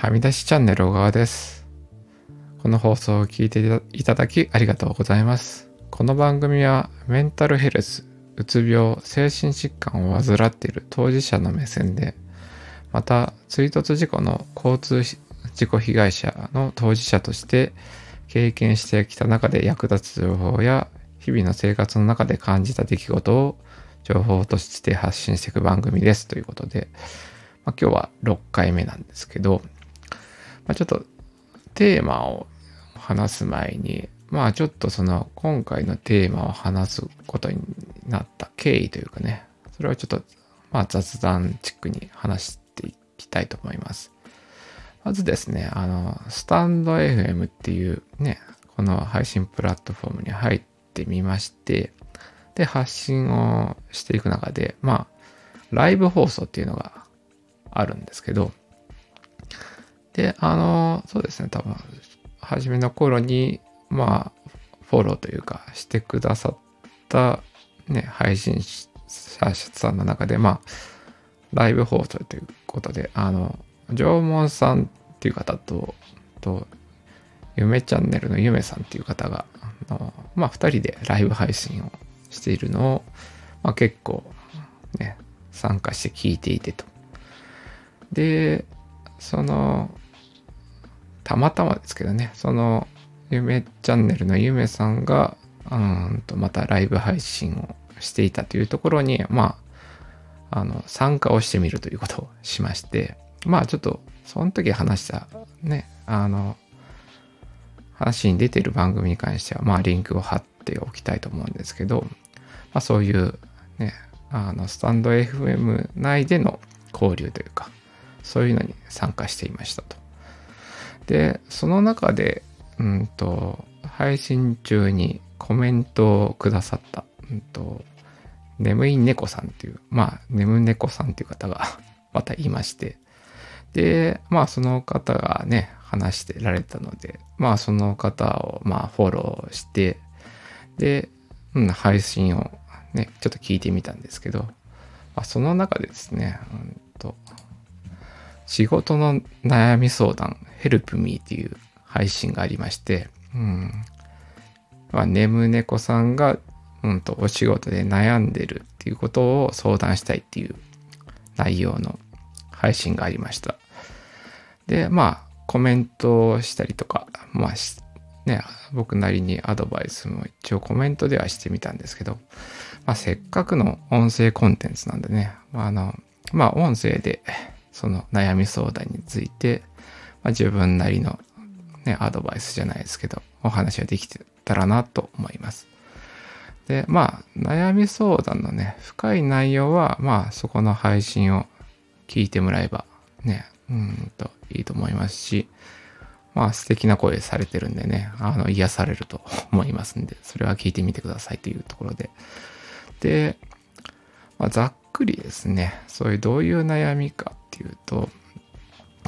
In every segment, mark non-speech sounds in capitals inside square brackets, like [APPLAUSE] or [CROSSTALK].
はみ出しチャンネル小川です。この放送を聞いていただきありがとうございます。この番組はメンタルヘルス、うつ病、精神疾患を患っている当事者の目線で、また追突事故の交通事故被害者の当事者として経験してきた中で役立つ情報や日々の生活の中で感じた出来事を情報として発信していく番組ですということで、まあ、今日は6回目なんですけど、まあ、ちょっとテーマを話す前に、まあちょっとその今回のテーマを話すことになった経緯というかね、それをちょっとまあ雑談チックに話していきたいと思います。まずですね、あの、スタンド FM っていうね、この配信プラットフォームに入ってみまして、で、発信をしていく中で、まあ、ライブ放送っていうのがあるんですけど、で、あの、そうですね、多分、初めの頃に、まあ、フォローというか、してくださった、ね、配信者さんの中で、まあ、ライブ放送ということで、あの、縄文さんっていう方と、と、夢チャンネルのゆめさんっていう方が、あのまあ、二人でライブ配信をしているのを、まあ、結構、ね、参加して聞いていてと。で、その、たまたまですけどね、その、夢チャンネルのゆめさんが、うんと、またライブ配信をしていたというところに、まあ、あの、参加をしてみるということをしまして、まあ、ちょっと、その時話した、ね、あの、話に出てる番組に関しては、まあ、リンクを貼っておきたいと思うんですけど、まあ、そういう、ね、あの、スタンド FM 内での交流というか、そういうのに参加していましたと。で、その中で、うんと、配信中にコメントをくださった、うんと、眠い猫さんっていう、まあ、眠猫さんっていう方が [LAUGHS] またいまして、で、まあ、その方がね、話してられたので、まあ、その方を、まあ、フォローして、で、うん、配信をね、ちょっと聞いてみたんですけど、まあ、その中でですね、うんと、仕事の悩み相談、ヘルプミーっていう配信がありまして、うん。まあ、眠猫さんが、うんと、お仕事で悩んでるっていうことを相談したいっていう内容の配信がありました。で、まあ、コメントをしたりとか、まあ、ね、僕なりにアドバイスも一応コメントではしてみたんですけど、まあ、せっかくの音声コンテンツなんでね、まあ、あの、まあ、音声で、その悩み相談について、まあ、自分なりの、ね、アドバイスじゃないですけど、お話ができてたらなと思います。で、まあ、悩み相談のね、深い内容は、まあ、そこの配信を聞いてもらえば、ね、うんと、いいと思いますし、まあ、素敵な声されてるんでね、あの、癒されると思いますんで、それは聞いてみてくださいというところで。で、まあ、ざっくりですね、そういうどういう悩みかっていうと、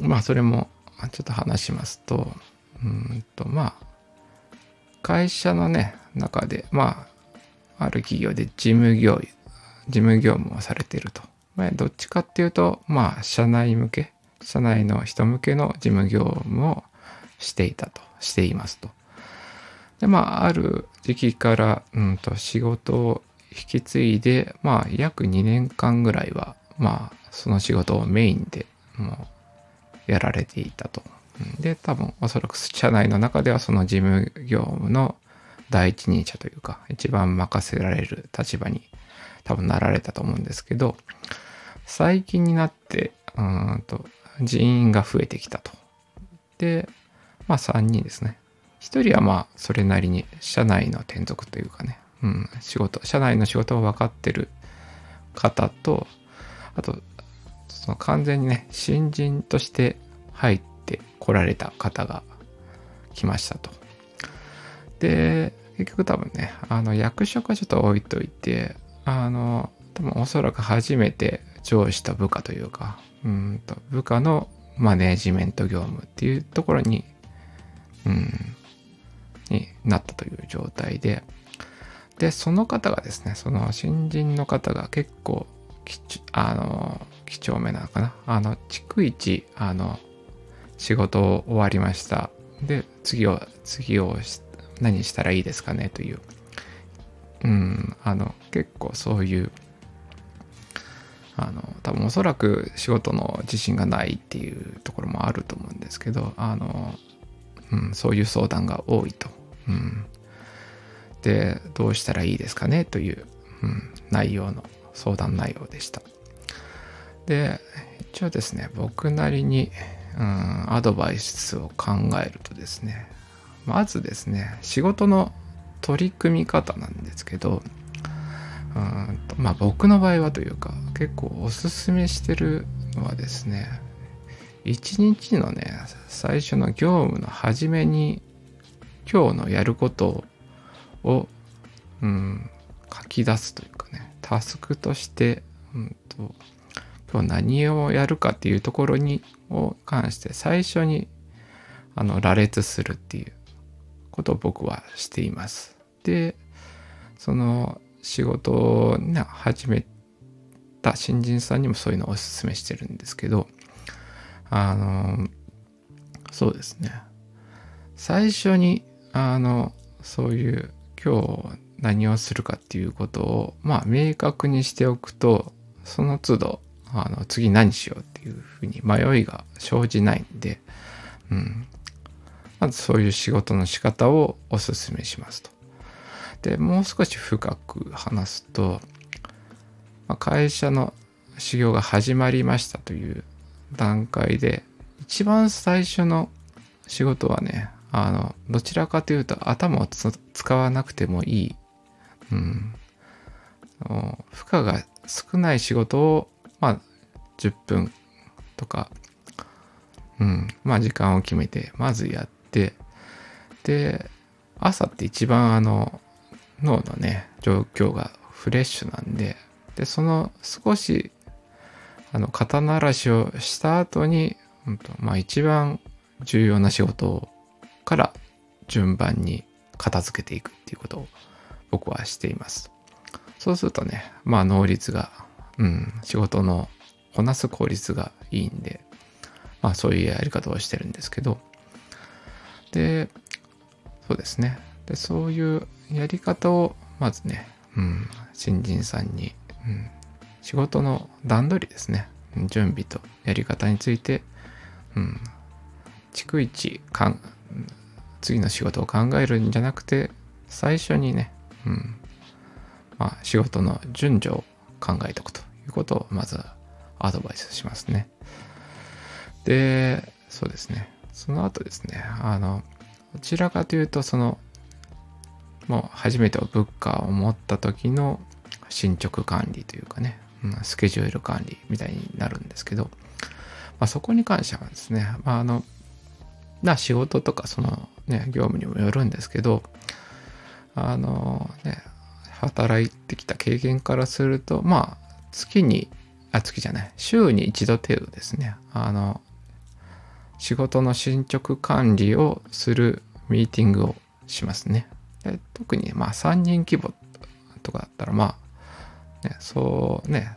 まあ、それもちょっと話しますと、うんと、まあ、会社のね、中で、まあ、ある企業で事務業、事務業務をされてると。まあ、どっちかっていうと、まあ、社内向け、社内の人向けの事務業務をしていたと、していますと。で、まあ、ある時期から、うんと、仕事を引き継いで、まあ、約2年間ぐらいは、まあ、その仕事をメインでもうやられていたと。で、多分、おそらく社内の中ではその事務業務の第一人者というか、一番任せられる立場に多分なられたと思うんですけど、最近になって、うんと、人員が増えてきたと。で、まあ3人ですね。1人はまあそれなりに社内の転属というかね、うん、仕事、社内の仕事を分かってる方と、あと、その完全にね、新人として入って来られた方が来ましたと。で、結局多分ね、あの役職はちょっと置いといて、あの、多分おそらく初めて上司と部下というか、うんと部下のマネージメント業務っていうところに、うん、になったという状態で、で、その方がですね、その新人の方が結構、あの、几帳面なのかな？あの、逐一、あの、仕事を終わりました。で次を次を何したらいいですかね？という。うんあの結構そういうあの多分おそらく仕事の自信がないっていうところもあると思うんですけどあの、うん、そういう相談が多いと。うん、でどうしたらいいですかね？という、うん、内容の。相談内容でした。で一応ですね僕なりに、うん、アドバイスを考えるとですねまずですね仕事の取り組み方なんですけどうんとまあ僕の場合はというか結構おすすめしてるのはですね一日のね最初の業務の初めに今日のやることを、うん、書き出すというかねタスクとして、うんと、今日何をやるかっていうところにを関して最初にあの羅列するっていうことを僕はしています。でその仕事を、ね、始めた新人さんにもそういうのをおすすめしてるんですけどあのそうですね最初にあのそういう今日何をするかっていうことをまあ明確にしておくとその都度あの次何しようっていうふうに迷いが生じないんで、うん、まずそういう仕事の仕方をおすすめしますと。でもう少し深く話すと、まあ、会社の修行が始まりましたという段階で一番最初の仕事はねあのどちらかというと頭を使わなくてもいい、うん、負荷が少ない仕事をまあ10分とか、うん、まあ時間を決めてまずやってで朝って一番あの脳のね状況がフレッシュなんででその少しあの肩慣らしをした後に、うんとまあ、一番重要な仕事から順番に片付けていくっていうことを僕はしています。そうするとね、まあ能率が、うん、仕事のこなす効率がいいんで、まあそういうやり方をしてるんですけど、で、そうですね。で、そういうやり方をまずね、うん、新人さんに、うん、仕事の段取りですね準備とやり方について、うん、逐一かん次の仕事を考えるんじゃなくて最初にね、うんまあ、仕事の順序を考えておくということをまずアドバイスしますね。で、そうですね。その後ですね、あの、どちらかというと、その、もう初めて物価を持った時の進捗管理というかね、うん、スケジュール管理みたいになるんですけど、まあ、そこに関してはですね、まあ、あの、な仕事とかそのね、業務にもよるんですけど、あのね、働いてきた経験からすると、まあ、月に、あ、月じゃない、週に一度程度ですね、あの、仕事の進捗管理をするミーティングをしますね。で特にまあ3人規模とかだったらまあ、ね、そうね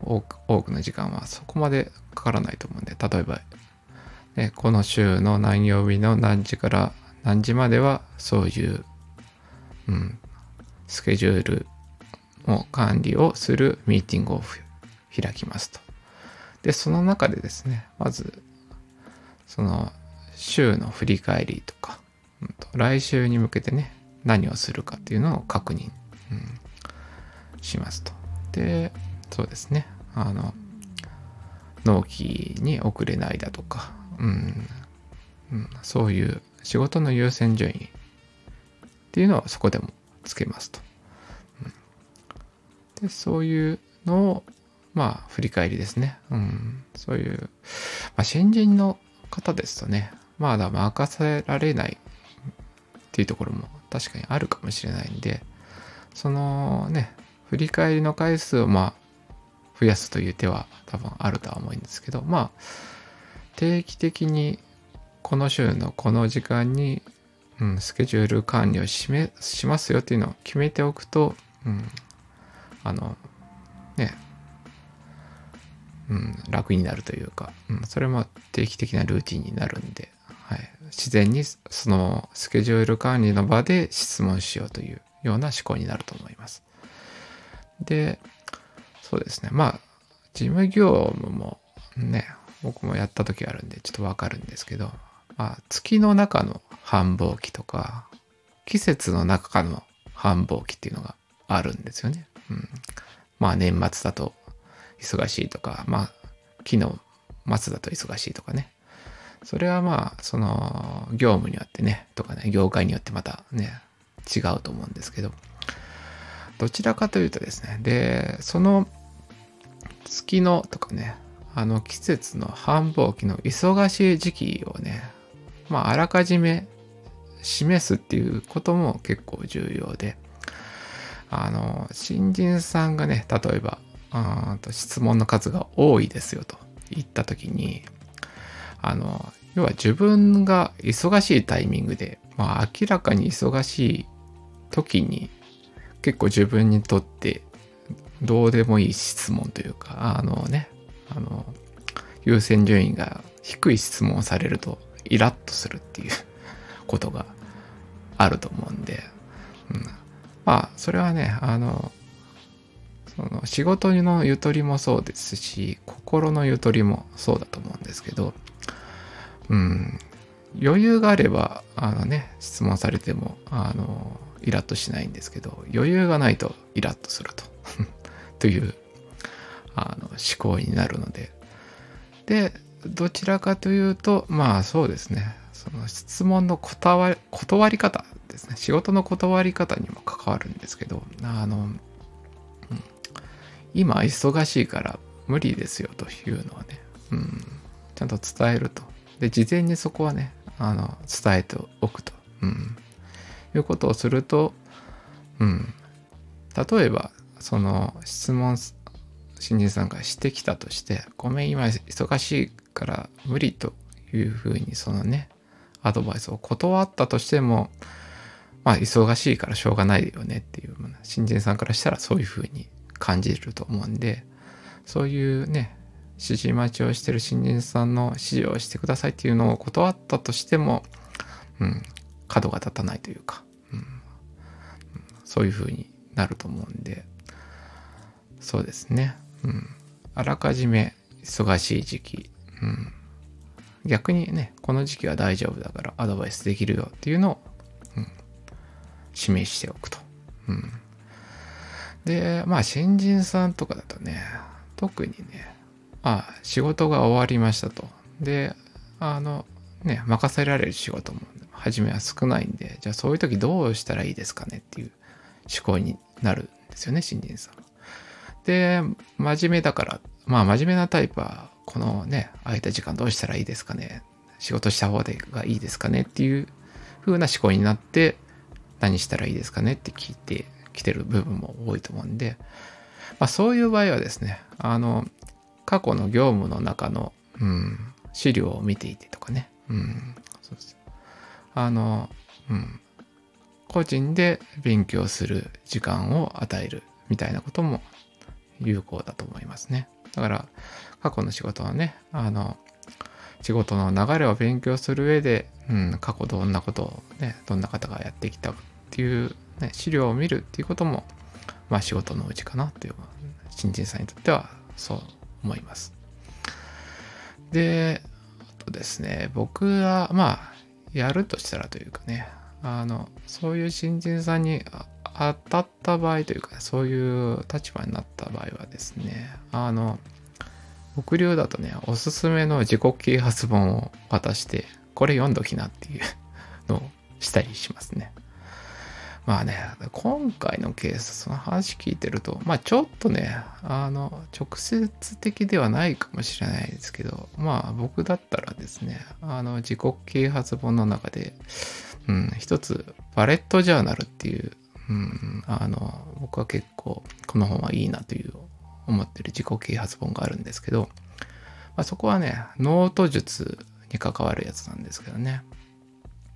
多く多くの時間はそこまでかからないと思うんで例えば、ね、この週の何曜日の何時から何時まではそういう、うん、スケジュールを管理をするミーティングを開きますと。で、その中でですね、まず、その週の振り返りとか、来週に向けてね、何をするかっていうのを確認、うん、しますと。で、そうですね、あの、納期に遅れないだとか、うん、うん、そういう仕事の優先順位っていうのはそこでもつけますと。うん、で、そういうのを、まあ、振り返りですね。うん、そういう、まあ、新人の方ですとね、まだ任せられないっていうところも確かにあるかもしれないんで、そのね、振り返りの回数をまあ増やすという手は多分あるとは思うんですけど、まあ定期的にこの週のこの時間に、うん、スケジュール管理をしめしますよっていうのを決めておくと、うん、あのねうん、楽になるというか、うん、それも定期的なルーティンになるんで、はい、自然にそのスケジュール管理の場で質問しようというような思考になると思います。で、そうですね。まあ、事務業務もね、僕もやった時あるんでちょっとわかるんですけど、まあ、月の中の繁忙期とか、季節の中の繁忙期っていうのがあるんですよね。うん、まあ年末だと忙しいとか、まあ昨日末だと忙しいとかね。それはまあ、その業務によってね、とかね、業界によってまたね、違うと思うんですけど、どちらかというとですね、で、その月のとかね、あの季節の繁忙期の忙しい時期をね、まああらかじめ示すっていうことも結構重要で、あの、新人さんがね、例えば、あと質問の数が多いですよと言った時に、あの、要は自分が忙しいタイミングで、まあ明らかに忙しい時に結構自分にとってどうでもいい質問というか、あのね、あの、優先順位が低い質問をされるとイラッとするっていう [LAUGHS] ことがあると思うんで、うん、まあそれはねあのその仕事のゆとりもそうですし心のゆとりもそうだと思うんですけど、うん、余裕があればあのね質問されてもあのイラッとしないんですけど余裕がないとイラッとすると [LAUGHS] というあの思考になるので。でどちらかというとまあそうですね。その質問の断り断り方ですね。仕事の断り方にも関わるんですけどあの、うん、今忙しいから無理ですよというのはね、うん、ちゃんと伝えると。で事前にそこはねあの伝えておくと、うん、いうことをすると、うん、例えばその質問新人さんがしてきたとして「ごめん今忙しいから無理」というふうにそのねアドバイスを断ったとしても、まあ、忙しいからしょうがないよねっていう、新人さんからしたらそういうふうに感じると思うんで、そういうね、指示待ちをしてる新人さんの指示をしてくださいっていうのを断ったとしても、うん、角が立たないというか、うん、そういうふうになると思うんで、そうですね。うん。あらかじめ忙しい時期、うん。逆にね、この時期は大丈夫だからアドバイスできるよっていうのを、うん、示しておくと。うん。で、まあ新人さんとかだとね、特にね、あ仕事が終わりましたと。で、あの、ね、任せられる仕事も初めは少ないんで、じゃあそういう時どうしたらいいですかねっていう思考になるんですよね、新人さん。で、真面目だから、まあ真面目なタイプはこのね、空いた時間どうしたらいいですかね。仕事した方がいいですかねっていう風な思考になって、何したらいいですかねって聞いてきてる部分も多いと思うんで、まあ、そういう場合はですね、あの、過去の業務の中の、うん、資料を見ていてとかね、うん、そうです。あの、うん、個人で勉強する時間を与えるみたいなことも有効だと思いますね。だから、過去の仕事はね、あの、仕事の流れを勉強する上で、うん、過去どんなことをね、どんな方がやってきたっていう、ね、資料を見るっていうことも、まあ仕事のうちかなっていう、新人さんにとってはそう思います。で、あとですね、僕は、まあ、やるとしたらというかね、あの、そういう新人さんに当たった場合というか、そういう立場になった場合はですね、あの、僕流だとね、おすすめの自己啓発本を渡して、これ読んどきなっていうのをしたりしますね。まあね、今回のケース、その話聞いてると、まあちょっとね、あの、直接的ではないかもしれないですけど、まあ僕だったらですね、あの、自己啓発本の中で、うん、一つ、バレットジャーナルっていう、うん、あの、僕は結構、この本はいいなという思ってる自己啓発本があるんですけど、まあ、そこはね、ノート術に関わるやつなんですけどね。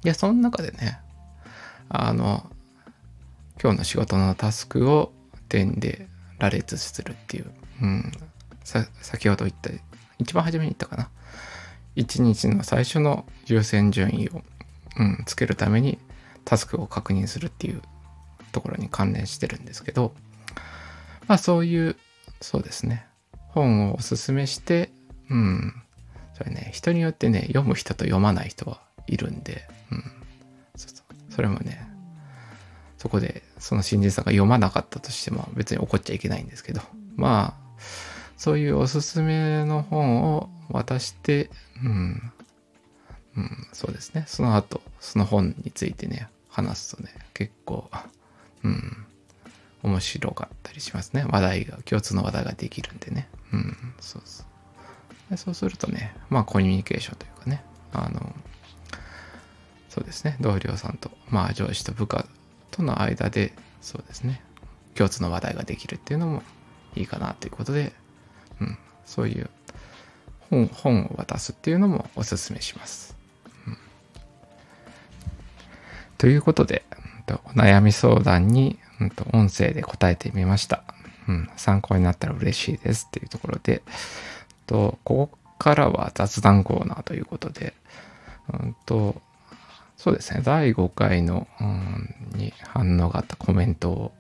いや、その中でね、あの、今日の仕事のタスクを点で羅列するっていう、うん、先ほど言った一番初めに言ったかな。1日の最初の優先順位を、うん、つけるためにタスクを確認するっていうところに関連してるんですけどまあそういうそうですね。本をおすすめしてうん。それね人によってね読む人と読まない人はいるんで、うん、それもねそこでその新人さんが読まなかったとしても別に怒っちゃいけないんですけどまあそういうおすすめの本を渡して、うん、うん、そうですね。その後、その本についてね、話すとね、結構、うん、面白かったりしますね。話題が、共通の話題ができるんでね。うん、そうそう。そうするとね、まあコミュニケーションというかね、あの、そうですね、同僚さんと、まあ上司と部下との間で、そうですね、共通の話題ができるっていうのもいいかなということで、うん、そういう本本を渡すっていうのもおすすめします。うん、ということで、お悩み相談に、うん、と音声で答えてみました、うん。参考になったら嬉しいですっていうところで、とここからは雑談コーナーということで、うんとそうですね、第5回の、うん、に反応があったコメントを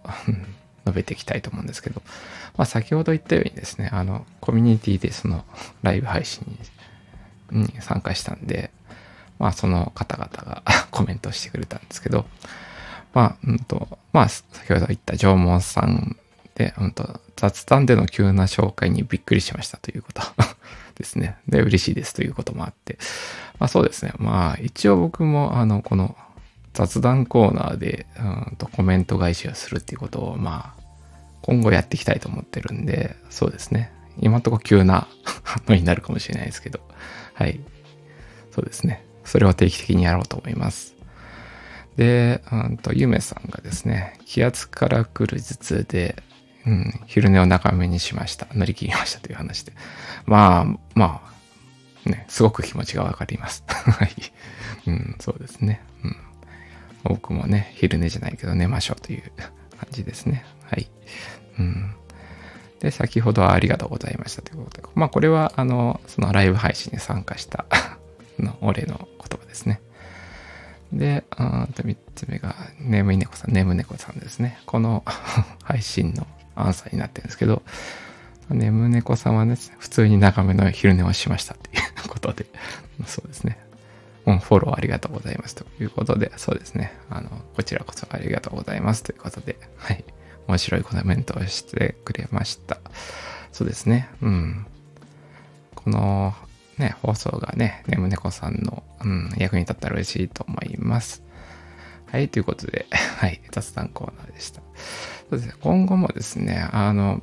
述べていきたいと思うんですけど、まあ、先ほど言ったようにですね、あの、コミュニティでそのライブ配信に参加したんで、まあ、その方々が [LAUGHS] コメントしてくれたんですけど、まあ、うんと、まあ、先ほど言った縄文さんで、うんと、雑談での急な紹介にびっくりしましたということ [LAUGHS] ですね。で、嬉しいですということもあって、まあそうですね。まあ、一応僕も、あの、この雑談コーナーで、うんとコメント返しをするっていうことを、まあ、今後やっていきたいと思ってるんで、そうですね。今んとこ急な [LAUGHS] のになるかもしれないですけど、はい。そうですね。それを定期的にやろうと思います。で、うんと、ゆめさんがですね、気圧から来る頭痛で、うん、昼寝を長めにしました。乗り切りましたという話で。まあ、まあ、ね、すごく気持ちがわかります。[LAUGHS] はい。うん、そうですね。うん。僕もね、昼寝じゃないけど寝ましょうという感じですね。はい。うん。で、先ほどはありがとうございましたということで、まあこれは、あの、そのライブ配信に参加した [LAUGHS] のお礼の言葉ですね。で、あと3つ目が、眠い猫さん、眠猫さんですね。この [LAUGHS] 配信のアンサーになってるんですけど、眠猫さんはね、普通に長めの昼寝をしましたっていうことで、[LAUGHS] そうですね。うん、フォローありがとうございますということで、そうですね。あの、こちらこそありがとうございますということで、はい。面白いコメントをしてくれました。そうですね。うん。このね、放送がね、ねむねこさんの、うん、役に立ったら嬉しいと思います。はい、ということで、[LAUGHS] はい、雑談コーナーでした。そうですね、今後もですね、あの、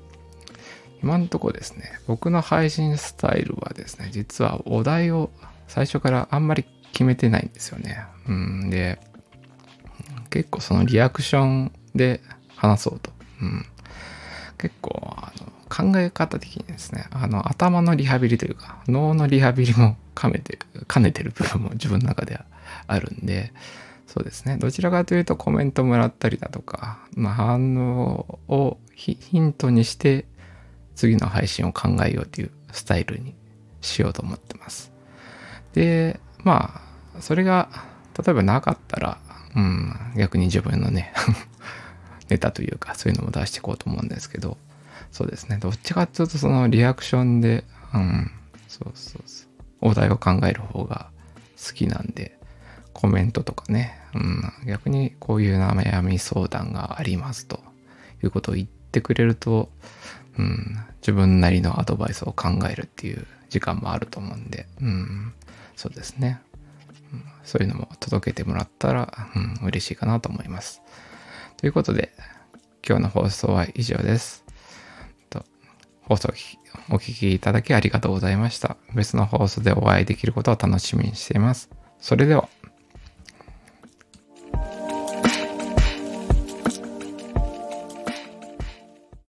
今んとこですね、僕の配信スタイルはですね、実はお題を最初からあんまり決めてないんですよね。うん、で、結構そのリアクションで話そうと。うん、結構あの考え方的にですね、あの頭のリハビリというか、脳のリハビリも兼ねて兼ねてる部分も自分の中ではあるんで、そうですね。どちらかというとコメントもらったりだとか、まあ、反応をヒントにして次の配信を考えようというスタイルにしようと思ってます。で、まあ、それが、例えばなかったら、うん、逆に自分のね [LAUGHS] ネタというか、そういうのも出していこうと思うんですけど、そうですね。どっちかっていうと、そのリアクションで、うん、そうそうそう。お題を考える方が好きなんで、コメントとかね、うん、逆にこういう悩み相談がありますということを言ってくれると、うん、自分なりのアドバイスを考えるっていう時間もあると思うんで、うん、そうですね。そういうのも届けてもらったら、うん、嬉しいかなと思います。ということで、今日の放送は以上です。放送お聞きいただきありがとうございました。別の放送でお会いできることを楽しみにしています。それでは。